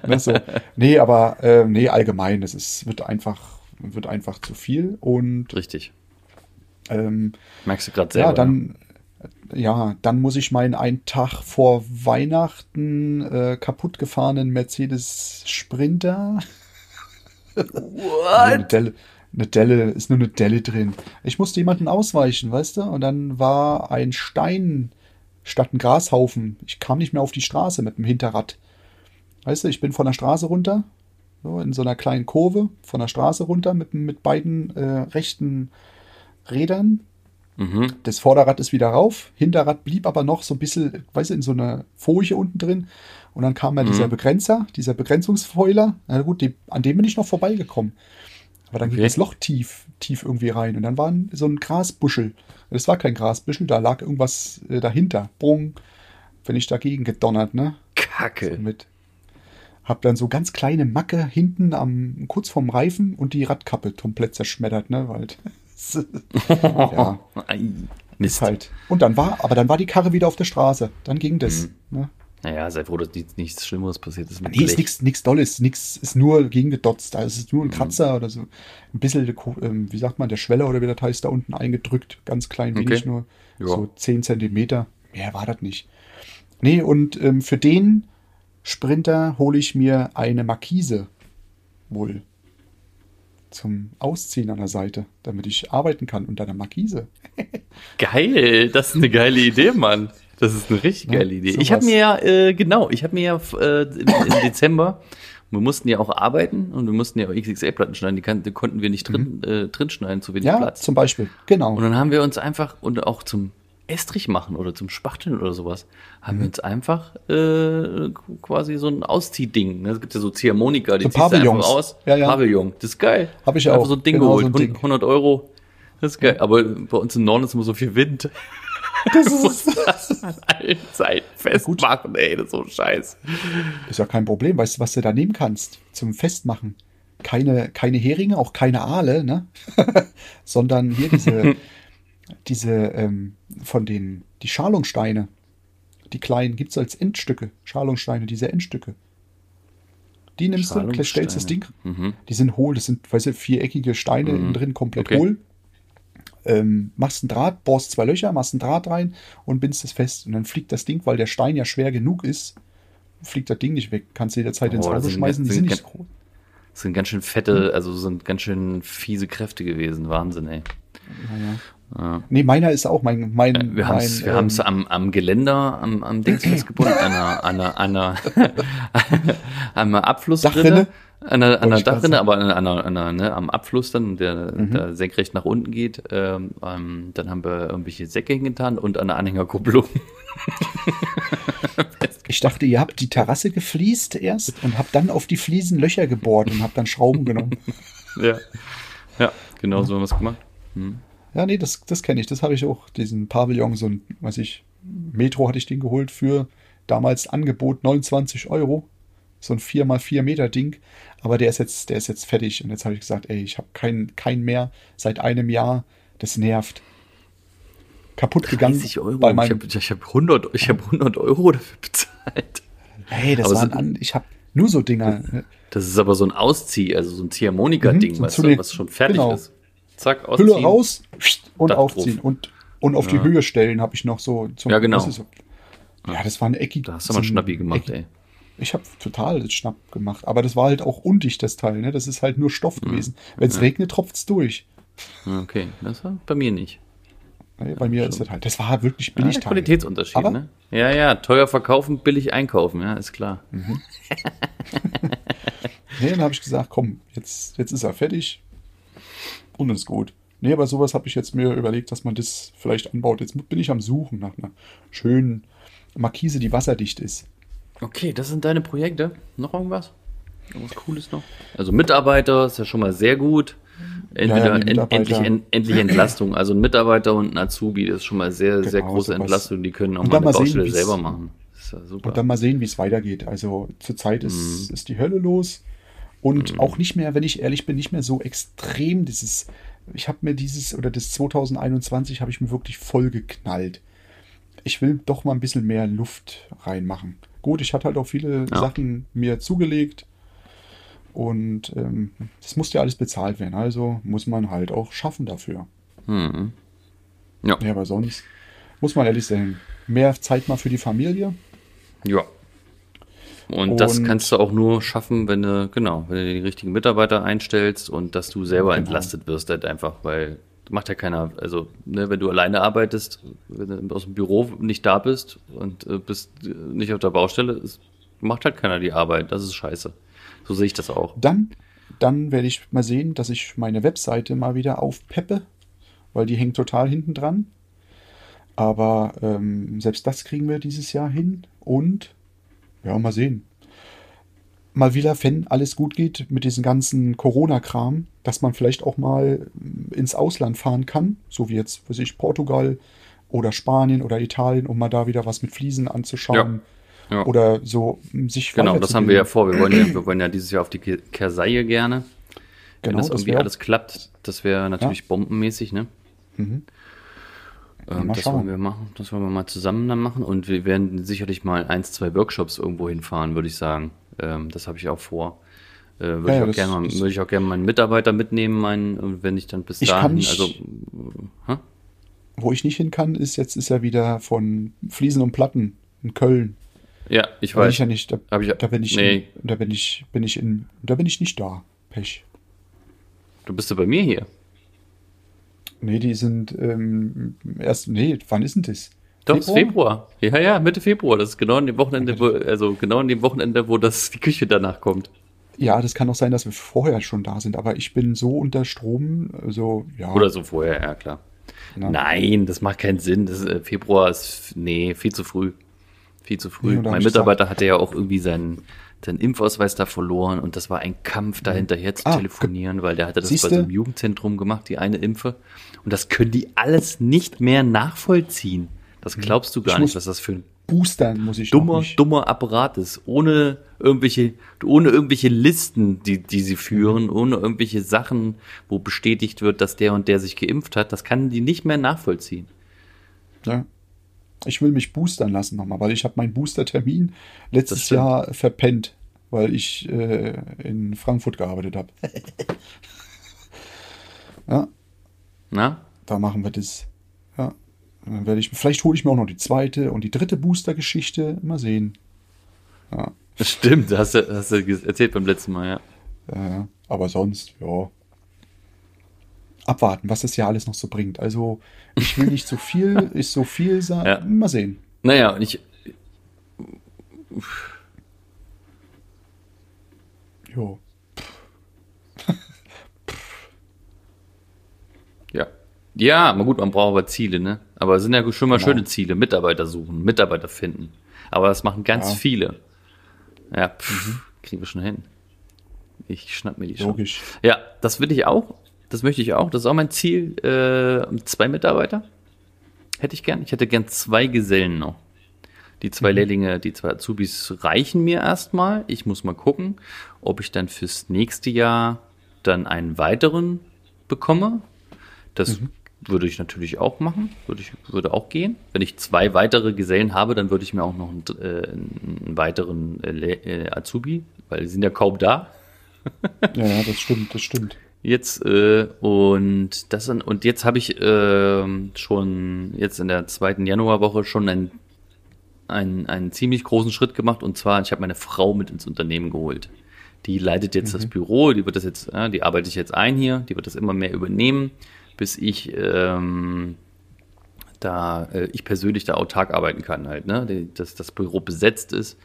ne, so. Nee, aber äh, nee, allgemein, es ist, wird einfach, wird einfach zu viel. Und Richtig. ähm, Merkst du gerade selber. ja, dann, ja, dann muss ich meinen einen Tag vor Weihnachten äh, kaputtgefahrenen Mercedes Sprinter. Eine Delle, eine Delle, ist nur eine Delle drin. Ich musste jemanden ausweichen, weißt du? Und dann war ein Stein statt ein Grashaufen. Ich kam nicht mehr auf die Straße mit dem Hinterrad. Weißt du, ich bin von der Straße runter, so in so einer kleinen Kurve, von der Straße runter mit, mit beiden äh, rechten Rädern. Mhm. Das Vorderrad ist wieder rauf, Hinterrad blieb aber noch so ein bisschen, weißt du, in so einer Folie unten drin. Und dann kam ja dieser Begrenzer, dieser Begrenzungsfoiler. Na gut, die, an dem bin ich noch vorbeigekommen. Aber dann ging Okay. das Loch tief, tief irgendwie rein. Und dann war so ein Grasbuschel. Das war kein Grasbüschel, da lag irgendwas äh, dahinter. Bung, bin ich dagegen gedonnert, ne? Kacke. Mit. Hab dann so ganz kleine Macke hinten am, kurz vorm Reifen und die Radkappe komplett zerschmettert, ne? Weil, ja, Mist. halt. Und dann war, aber dann war die Karre wieder auf der Straße. Dann ging das. Ne? Naja, sei froh, dass nichts, Schlimmeres passiert ist. Nee, ist nichts nichts Dolles, nichts ist nur gegengedotzt. Ist es nur ein Mhm. Kratzer oder so. Ein bisschen, ähm, wie sagt man, der Schweller oder wie das heißt, da unten eingedrückt. Ganz klein wenig Okay. nur. Ja. So 10 Zentimeter. Mehr war das nicht. Nee, und ähm, für den Sprinter hole ich mir eine Markise wohl zum Ausziehen an der Seite, damit ich arbeiten kann unter der Markise. Geil, das ist eine geile Idee, Mann. Das ist eine richtig Ja, geile Idee. sowas. Ich habe mir ja, äh, genau, ich habe mir ja äh, im, im Dezember, wir mussten ja auch arbeiten und wir mussten ja auch XXL-Platten schneiden, die, kann, die konnten wir nicht drin, äh, drin schneiden, zu wenig Mhm. Ja, Platz. zum Beispiel. Genau. Und dann haben wir uns einfach, und auch zum Estrich machen oder zum Spachteln oder sowas, haben Mhm. wir uns einfach äh, quasi so ein Ausziehding. Ne? Es gibt ja so Ziehharmonika, die So ziehst du einfach aus. Ja, ja. Pavillon, das ist geil. Hab ich Einfach auch. so ein Ding Genau, geholt, so Ding. 100 Euro. Das ist geil. Aber bei uns im Norden ist immer so viel Wind. Das ist, das an allen Zeiten festmachen, ey, das ist so ein Scheiß. ist ja kein Problem. Weißt du, was du da nehmen kannst zum Festmachen? Keine, keine Heringe, auch keine Aale, ne? Sondern hier diese, diese ähm, von den, die Schalungsteine. Die kleinen gibt's als Endstücke. Schalungsteine, diese Endstücke. Die nimmst du, stellst das Ding. Mhm. Die sind hohl, das sind, weißt du, viereckige Steine innen drin, komplett Okay. hohl. Ähm, machst ein Draht, bohrst zwei Löcher, machst ein Draht rein und bindst es fest. Und dann fliegt das Ding, weil der Stein ja schwer genug ist, fliegt das Ding nicht weg. Kannst du jederzeit ins Oh, das Auto sind- schmeißen, die sind sind nicht ge- groß. Das sind ganz schön fette, also sind ganz schön fiese Kräfte gewesen. Wahnsinn, ey. Ja. Nee, meiner ist auch mein. mein Wir haben es wir ähm, haben's am, am Geländer, am, am Dings festgebunden, an einer, an einer, an einer, an einer Abflussrinne. Dachrinne? An einer, an einer Dachrinne, aber an einer, an einer, ne, am Abfluss dann, der, Mhm. der senkrecht nach unten geht. Ähm, ähm, dann haben wir irgendwelche Säcke hingetan und an der Anhängerkupplung. Ich dachte, ihr habt die Terrasse gefliest erst und habt dann auf die Fliesen Löcher gebohrt und habt dann Schrauben genommen. ja. Ja, genau so haben wir es gemacht. Ja, nee, das, das kenne ich. Das habe ich auch, diesen Pavillon, so ein, weiß ich, Metro hatte ich den geholt für damals Angebot 29 Euro. So ein 4x4 Meter Ding. Aber der ist jetzt, der ist jetzt fertig. Und jetzt habe ich gesagt, ey, ich habe keinen kein mehr seit einem Jahr. Das nervt. Kaputt gegangen. 30 Euro. Bei ich meinem, habe ich hab 100, ich hab 100 Euro dafür bezahlt. hey, das sind- an, ich habe nur so Dinger. ne? Das ist aber so ein Auszieh, also so ein Ziehharmonika-Ding, Mhm, so weißt du, was schon fertig genau. ist. Zack, ausziehen. Hülle raus und Dach aufziehen. drauf. Und, und auf die Höhe stellen habe ich noch so. Zum, Ja, genau. das so, ja, das war eine eckige. Da hast du mal Schnappi gemacht, ey. Ich habe total das Schnapp gemacht, aber das war halt auch undicht, das Teil. Ne? Das ist halt nur Stoff gewesen. Wenn es regnet, tropft's durch. Okay, das war bei mir nicht. Bei mir ist das halt, das war wirklich Ja, billig. Qualitätsunterschied, Aber- ne? Ja, ja, teuer verkaufen, billig einkaufen, ja, ist klar. Nee, dann habe ich gesagt, komm, jetzt, jetzt ist er fertig und ist gut. Nee, aber sowas habe ich jetzt mir überlegt, dass man das vielleicht anbaut. Jetzt bin ich am Suchen nach einer schönen Markise, die wasserdicht ist. Okay, das sind deine Projekte. Noch irgendwas? Irgendwas Cooles noch? Also Mitarbeiter ist ja schon mal sehr gut. Entweder Ja, ja, endlich, en, endlich Entlastung. Also ein Mitarbeiter und ein Azubi, das ist schon mal sehr, sehr Genau, große sowas. Entlastung. Die können auch mal eine Baustelle selber machen. Das ist ja super. Und dann mal sehen, wie es weitergeht. Also zurzeit Mhm. ist, ist die Hölle los. Und auch nicht mehr, wenn ich ehrlich bin, nicht mehr so extrem dieses. Ich habe mir dieses, oder das 2021 habe ich mir wirklich voll geknallt. Ich will doch mal ein bisschen mehr Luft reinmachen. Gut, ich hatte halt auch viele Ja. Sachen mir zugelegt. Und ähm, das musste ja alles bezahlt werden. Also muss man halt auch schaffen dafür. Mhm. Ja. Ja, aber sonst muss man ehrlich sein. Mehr Zeit mal für die Familie. Ja. Und, das Und- kannst du auch nur schaffen, wenn du, genau, wenn du die richtigen Mitarbeiter einstellst und dass du selber Genau. entlastet wirst halt einfach, weil macht ja keiner, also ne, wenn du alleine arbeitest, wenn du aus dem Büro nicht da bist und äh, bist äh, nicht auf der Baustelle, ist, macht halt keiner die Arbeit. Das ist scheiße. So sehe ich das auch. Dann, dann werde ich mal sehen, dass ich meine Webseite mal wieder aufpeppe, weil die hängt total hinten dran. Aber ähm, selbst das kriegen wir dieses Jahr hin. Und ja, mal sehen. Mal wieder, wenn alles gut geht mit diesem ganzen Corona-Kram, dass man vielleicht auch mal mm, ins Ausland fahren kann, so wie jetzt, weiß ich, Portugal oder Spanien oder Italien, um mal da wieder was mit Fliesen anzuschauen. Ja. Oder so sich Genau, das haben wir ja vor. Wir wollen ja, wir wollen ja dieses Jahr auf die Ke- Kersaie gerne. Wenn Genau, das das irgendwie alles klappt, das wäre natürlich bombenmäßig, ne? Ähm, das schauen. wollen wir machen. Das wollen wir mal zusammen dann machen. Und wir werden sicherlich mal eins, zwei Workshops irgendwo hinfahren, würde ich sagen. Ähm, das habe ich auch vor. Äh, würde, Ja, ja, ich auch gerne, mal- das- würde ich auch gerne meinen Mitarbeiter mitnehmen, meinen, und wenn ich dann bis Ich kann dahin, nicht- also, hä? Wo ich nicht hin kann, ist jetzt ist er wieder von Fliesen und Platten in Köln. ja, ich Da bin weiß. ich ja nicht, da, Hab ich- da bin ich, nee. in, da bin ich, bin ich in, da bin ich nicht da. Pech. Du bist ja bei mir hier. Nee, die sind ähm, erst, nee, wann ist denn das? Doch, ist Februar. Ja, ja, Mitte Februar. Das ist genau an dem Wochenende, wo, also genau an dem Wochenende, wo das die Küche danach kommt. Ja, das kann auch sein, dass wir vorher schon da sind, aber ich bin so unter Strom, also ja. Oder so vorher, ja klar. Na. Nein, das macht keinen Sinn. Das äh, Februar ist, nee, viel zu früh. Viel zu früh. Nee, mein Mitarbeiter hatte ja auch irgendwie seinen, seinen Impfausweis da verloren und das war ein Kampf, da hinterher zu Ah, telefonieren, weil der hatte das bei Siehste? so einem Jugendzentrum gemacht, die eine Impfe. Und das können die alles nicht mehr nachvollziehen. Das glaubst du gar Ich nicht, was das für ein Boostern muss ich dummer, dummer Apparat ist, ohne irgendwelche, ohne irgendwelche Listen, die, die sie führen, ohne irgendwelche Sachen, wo bestätigt wird, dass der und der sich geimpft hat, das kann die nicht mehr nachvollziehen. Ja. Ich will mich boostern lassen nochmal, weil ich habe meinen Booster-Termin letztes. Jahr verpennt, weil ich äh, in Frankfurt gearbeitet habe. ja, Na? da machen wir das. Ja. Dann werde ich, vielleicht hole ich mir auch noch die zweite und die dritte Booster-Geschichte. Mal sehen. Ja. Stimmt, hast du, hast du erzählt beim letzten Mal, ja. Äh, aber sonst, ja. Abwarten, was das ja alles noch so bringt. Also, ich will nicht so viel, ist so viel sagen. Ja. Mal sehen. Naja, und ich, Jo. ja. Ja, mal gut, man braucht aber Ziele, ne? Aber es sind ja schon mal Genau. schöne Ziele. Mitarbeiter suchen, Mitarbeiter finden. Aber das machen ganz Ja. Mhm. viele. Ja, pff, kriegen wir schon hin. Ich schnapp mir die schon. Logisch. Ja, das will ich auch. Das möchte ich auch. Das ist auch mein Ziel. Äh, zwei Mitarbeiter hätte ich gern. Ich hätte gern zwei Gesellen noch. Die zwei Lehrlinge, die zwei Azubis reichen mir erstmal. Ich muss mal gucken, ob ich dann fürs nächste Jahr dann einen weiteren bekomme. Das würde ich natürlich auch machen. Würde ich, würde auch gehen. Wenn ich zwei weitere Gesellen habe, dann würde ich mir auch noch einen, äh, einen weiteren äh, äh, Azubi, weil die sind ja kaum da. Ja, ja, das stimmt, das stimmt. Jetzt äh, und das und jetzt habe ich ähm, schon jetzt in der zweiten Januarwoche schon einen, einen, einen ziemlich großen Schritt gemacht. Und zwar ich habe meine Frau mit ins Unternehmen geholt. Die leitet jetzt das Büro, die wird das jetzt, ja, die arbeite ich jetzt ein hier, die wird das immer mehr übernehmen, bis ich ähm, da äh, ich persönlich da autark arbeiten kann halt, ne, dass das Büro besetzt ist,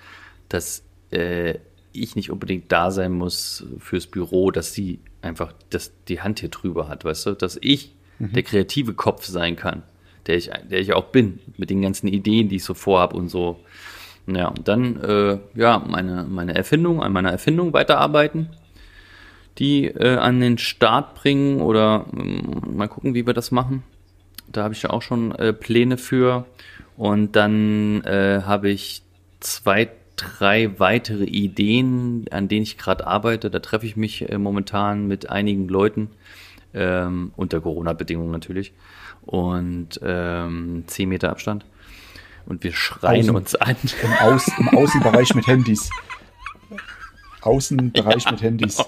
dass äh, ich nicht unbedingt da sein muss fürs Büro, dass sie einfach das, die Hand hier drüber hat, weißt du, dass ich der kreative Kopf sein kann, der ich, der ich auch bin, mit den ganzen Ideen, die ich so vorhab und so. Ja, und dann, äh, ja, meine, meine Erfindung, an meiner Erfindung weiterarbeiten, die äh, an den Start bringen oder ähm, mal gucken, wie wir das machen. Da habe ich ja auch schon äh, Pläne für. Und dann äh, habe ich zwei, drei weitere Ideen, an denen ich gerade arbeite. Da treffe ich mich äh, momentan mit einigen Leuten, ähm, unter Corona-Bedingungen natürlich. Und ähm, 10 Meter Abstand. Und wir schreien Außen. uns an. Im, Aus, im Außenbereich mit Handys. Außenbereich mit Handys.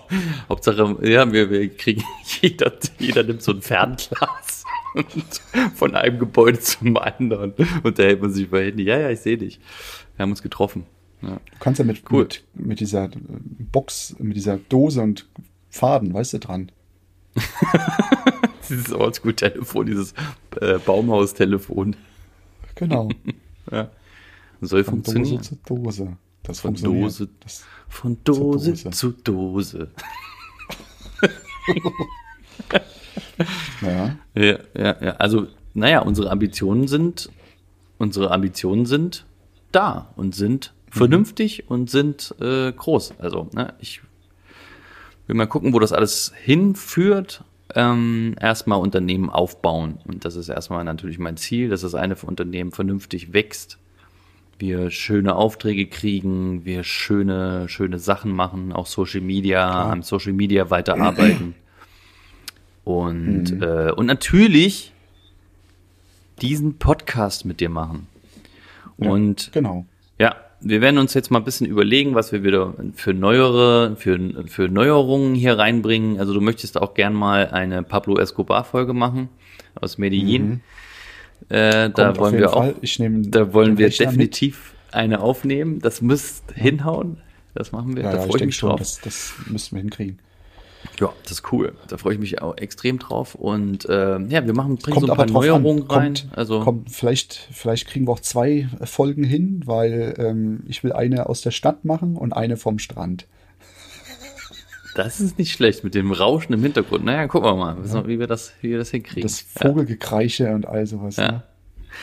Hauptsache, ja, wir, wir kriegen, jeder, jeder nimmt so ein Fernglas und von einem Gebäude zum anderen. Und da hält man sich bei Handy. Ja, ja, ich sehe dich. Wir haben uns getroffen. Ja. Du kannst ja mit, Cool. mit, mit dieser Box, mit dieser Dose und Faden, weißt du, dran. Dieses Oldschool-Telefon, dieses äh, Baumhaustelefon. Genau. Soll Von Dose funktionieren. zu Dose. Das Von. Dose Das, Von Dose, Dose. zu Dose. ja. Ja, ja, ja. Also, naja, unsere Ambitionen sind, unsere Ambitionen sind da und sind vernünftig und sind äh, groß. Also, ne, ich will mal gucken, wo das alles hinführt. Ähm, erstmal Unternehmen aufbauen. Und das ist erstmal natürlich mein Ziel, dass das eine Unternehmen vernünftig wächst. Wir schöne Aufträge kriegen, wir schöne, schöne Sachen machen, auch Social Media, am Social Media weiterarbeiten. Und, äh, und natürlich diesen Podcast mit dir machen. Ja, Und Genau. ja, wir werden uns jetzt mal ein bisschen überlegen, was wir wieder für neuere, für, für Neuerungen hier reinbringen. Also du möchtest auch gern mal eine Pablo Escobar-Folge machen aus Medellin. Äh, da Mhm. Kommt auf wollen wir auch, Fall. Ich nehme da wollen wir Rechner mit. definitiv eine aufnehmen. Das müsste hinhauen. Das machen wir. Ja, da ja, freue ich ich mich schon, drauf. das, das müssen wir hinkriegen. Ja, das ist cool. Da freue ich mich auch extrem drauf. Und äh, ja, wir machen, bringen Kommt so ein paar Neuerungen rein. Kommt, also kommt, vielleicht, vielleicht kriegen wir auch zwei Folgen hin, weil ähm, ich will eine aus der Stadt machen und eine vom Strand. das ist nicht schlecht mit dem Rauschen im Hintergrund. Naja, gucken wir mal, wir, wie wir das, wie wir das hinkriegen. Das Vogelgekreiche und all sowas. Ja. Ne?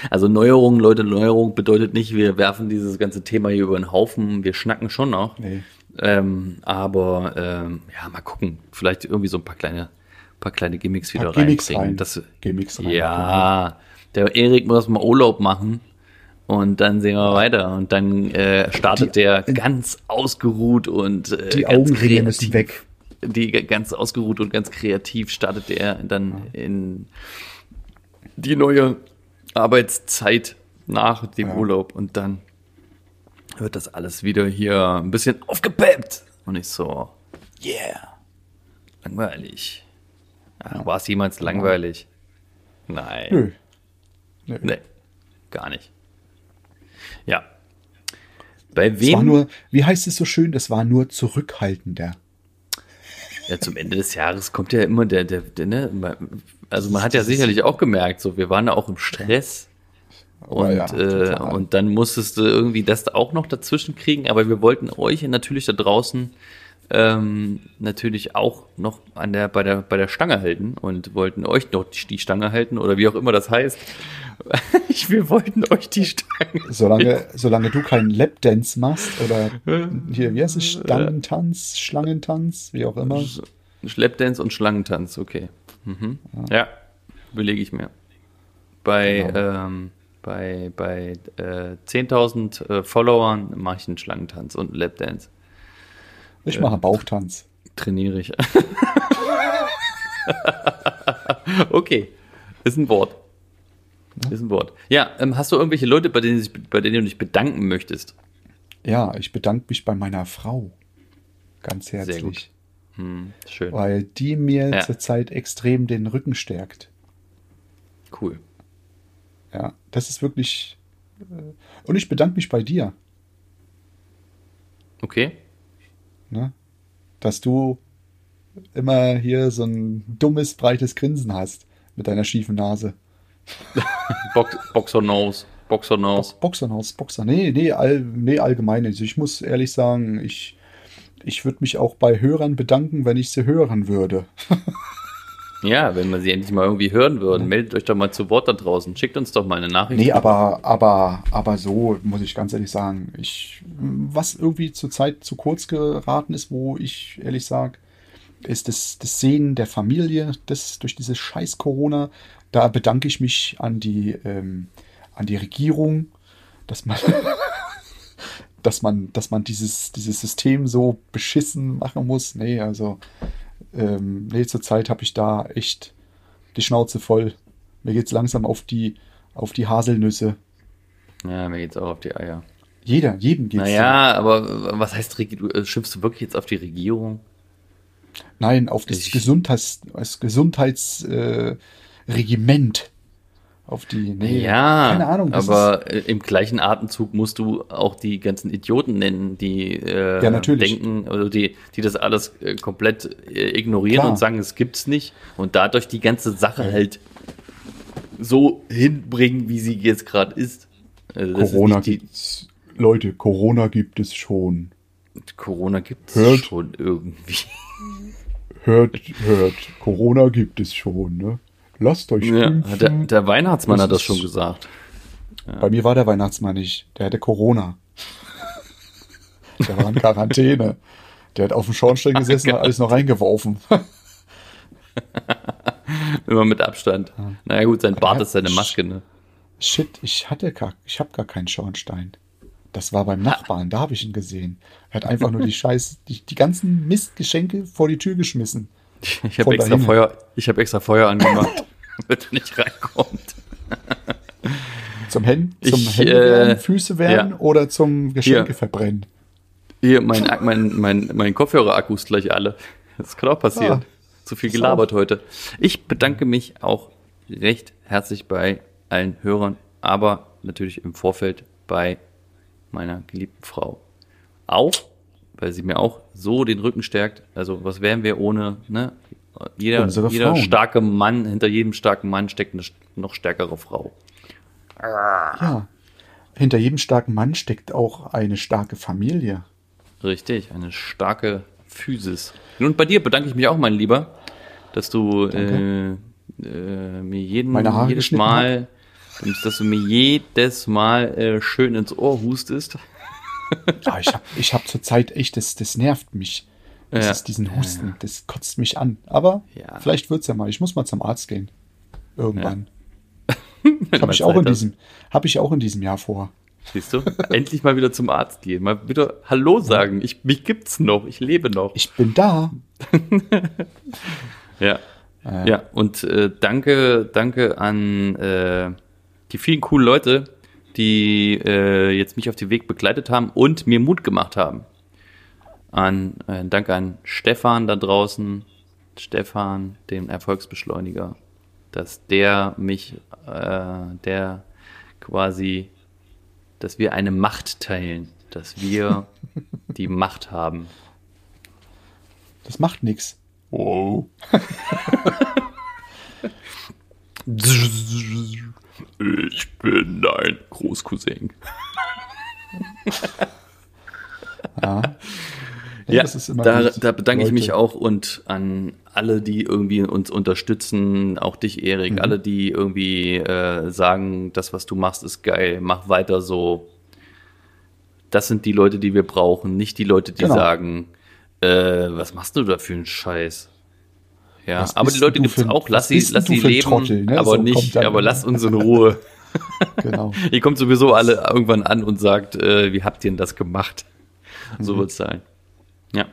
Also Neuerung, Leute, Neuerung bedeutet nicht, wir werfen dieses ganze Thema hier über den Haufen. Wir schnacken schon noch. Nee. Ähm, aber ähm, ja, mal gucken. Vielleicht irgendwie so ein paar kleine, paar kleine Gimmicks wieder Gimmicks reinbringen. rein. Das, Gimmicks rein, ja, der Erik muss mal Urlaub machen und dann sehen wir weiter. Und dann äh, startet Die- der ganz ausgeruht und äh, Die ganz Augenringe müssen weg. Die ganz ausgeruht und ganz kreativ startet der dann in die neue Arbeitszeit nach dem Ja. Urlaub und dann wird das alles wieder hier ein bisschen aufgepeppt. Und ich so, yeah, langweilig. Ja, War es jemals langweilig? Nein. Nö. Nö. Nee, gar nicht. Ja. Bei wem? nur, wie heißt es so schön, das war nur zurückhaltender. Ja, zum Ende des Jahres kommt ja immer der, der, der ne, also man hat ja sicherlich auch gemerkt, so wir waren ja auch im Stress. Und, ja, äh, und dann musstest du irgendwie das auch noch dazwischen kriegen, aber wir wollten euch natürlich da draußen ähm, natürlich auch noch an der, bei der, bei der Stange halten und wollten euch noch die, Stange halten oder wie auch immer das heißt. Wir wollten euch die Stange. Solange, solange du keinen Lapdance machst oder hier, wie heißt es, Stangentanz, Schlangentanz, wie auch immer. Schleppdance und Schlangentanz, okay. Mhm. Ja, überlege ich mir. Bei, Genau. ähm, bei, bei äh, 10.000 äh, Followern mache ich einen Schlangentanz und einen Lapdance. Ich mache Bauchtanz. Trainiere ich. okay, ist ein Wort. Ist ein Wort. Ja, ähm, hast du irgendwelche Leute, bei denen, bei denen du dich bedanken möchtest? Ja, ich bedanke mich bei meiner Frau ganz herzlich. Hm, schön. weil die mir Ja. zurzeit extrem den Rücken stärkt. Cool. Ja, das ist wirklich. äh, Und ich bedanke mich bei dir, Okay. ne? dass du immer hier so ein dummes, breites Grinsen hast mit deiner schiefen Nase. Box, Boxer Nose. Boxer Nose. Boxerhaus, Boxer. Nee, nee, all, nee, allgemein. Also ich muss ehrlich sagen, ich, ich würde mich auch bei Hörern bedanken, wenn ich sie hören würde. Ja, wenn wir sie endlich mal irgendwie hören würden, meldet euch doch mal zu Wort da draußen. Schickt uns doch mal eine Nachricht. Nee, aber, aber, aber so muss ich ganz ehrlich sagen, ich, was irgendwie zurzeit zu kurz geraten ist, wo ich ehrlich sage, ist das, das Sehen der Familie, das durch dieses scheiß Corona, da bedanke ich mich an die, ähm, an die Regierung, dass man, dass man, dass man dieses, dieses System so beschissen machen muss. Nee, also, ähm, nee, zurzeit habe ich da echt die Schnauze voll. Mir geht's langsam auf die, auf die Haselnüsse. Ja, mir geht's auch auf die Eier. Jeder, jedem geht's so. Naja, aber was heißt, äh, schimpfst du wirklich jetzt auf die Regierung? Nein, auf das Ich- Gesundheits, das Gesundheitsregiment. Äh. Auf die. Nee, ja, keine Ahnung. aber äh, im gleichen Atemzug musst du auch die ganzen Idioten nennen, die äh, Ja, denken, also die, die das alles äh, komplett äh, ignorieren Klar. und sagen, es gibt's nicht und dadurch die ganze Sache halt so hinbringen, wie sie jetzt gerade ist. Also ist, Corona ist nicht gibt's. Leute, Corona gibt es schon. die, Corona gibt's Hört. schon irgendwie. Hört, hört, Corona gibt es schon, ne? Lasst euch Ja, der, der Weihnachtsmann Das hat das schon gesagt. Bei mir war der Weihnachtsmann nicht. Der hatte Corona. Der war in Quarantäne. Der hat auf dem Schornstein gesessen und hat alles noch reingeworfen. Immer mit Abstand. Naja gut, sein Bart ja, ist seine Maske, ne? Shit, ich hatte gar, ich habe gar keinen Schornstein. Das war beim Nachbarn, da habe ich ihn gesehen. Er hat einfach nur die Scheiß, die, die ganzen Mistgeschenke vor die Tür geschmissen. Ich habe extra dahin. Feuer, ich habe extra Feuer angemacht, damit er nicht reinkommt. Zum, Hän zum Ich, Hände äh, wärmen, Füße wärmen ja. oder zum Geschenke Hier. verbrennen? Hier, mein, mein, mein, mein Kopfhörer-Akku ist gleich alle. Das kann auch passieren. Ah, Zu viel gelabert heute. Ich bedanke mich auch recht herzlich bei allen Hörern, aber natürlich im Vorfeld bei meiner geliebten Frau. Auch, weil sie mir auch so den Rücken stärkt. Also, was wären wir ohne, ne? Jeder, jeder starke Mann, hinter jedem starken Mann steckt eine noch stärkere Frau. Ja. Hinter jedem starken Mann steckt auch eine starke Familie. Richtig, eine starke Physis. Und bei dir bedanke ich mich auch, mein Lieber, dass du äh, äh, mir jeden, Meine Haare jedes Mal, dass du mir jedes Mal äh, schön ins Ohr hustest. Ja, ich habe ich hab zurzeit echt, das, das nervt mich. Das Ja. ist diesen Husten, das kotzt mich an. Aber Ja. vielleicht wird's ja mal. Ich muss mal zum Arzt gehen. Irgendwann. Du Habe ich auch in diesem, habe ich auch in diesem Jahr vor. Siehst du? Endlich mal wieder zum Arzt gehen. Mal wieder Hallo sagen. Ich, mich gibt's noch. Ich lebe noch. Ich bin da. Ja. Ja, und äh, danke, danke an äh, die vielen coolen Leute, die äh, jetzt mich auf den Weg begleitet haben und mir Mut gemacht haben. An, äh, danke an Stefan da draußen, Stefan, den Erfolgsbeschleuniger, dass der mich, äh, der quasi, dass wir eine Macht teilen, dass wir die Macht haben. Das macht nix. Wow. Ich bin dein Großcousin. Ja. Ja, das ist immer da, gut, da bedanke ich Leute. mich auch und an alle, die irgendwie uns unterstützen, auch dich, Erik, Mhm. alle, die irgendwie äh, sagen, das, was du machst, ist geil, mach weiter so. Das sind die Leute, die wir brauchen, nicht die Leute, die Genau. sagen, äh, was machst du da für einen Scheiß? Ja, Was aber die Leute gibt es auch, lass sie, lass sie leben, Trottel, ne? aber So nicht, aber lass uns in Ruhe. Genau. Ihr kommt sowieso alle irgendwann an und sagt, äh, wie habt ihr denn das gemacht? So Mhm. wird's sein. Ja.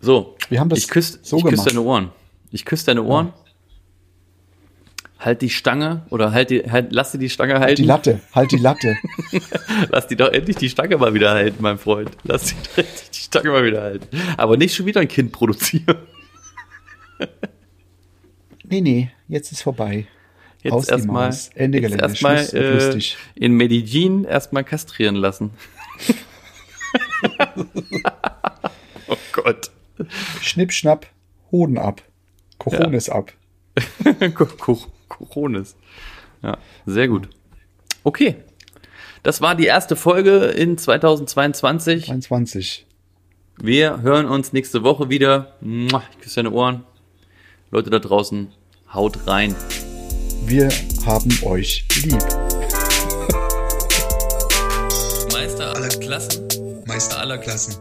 So, Wir haben das ich küsse so ich küss deine Ohren. Ich küsse deine Ohren. Halt die Stange oder halt die, halt, lass dir die Stange halten. Die Latte, halt die Latte. Lass die doch endlich die Stange mal wieder halten, mein Freund. Lass die doch endlich die Stange mal wieder halten. Aber nicht schon wieder ein Kind produzieren. Nee, nee, jetzt ist vorbei. Jetzt erstmal. Ende jetzt Gelände. erstmal äh, lustig. in Medellin erstmal kastrieren lassen. Schnipp, schnapp, Hoden ab. Cojones ab. Co- Co- Coronis. Ja, sehr gut. Okay. Das war die erste Folge in 2022. 23. Wir hören uns nächste Woche wieder. Ich küsse deine Ohren. Leute da draußen, haut rein. Wir haben euch lieb. Meister aller Klassen. Meister aller Klassen.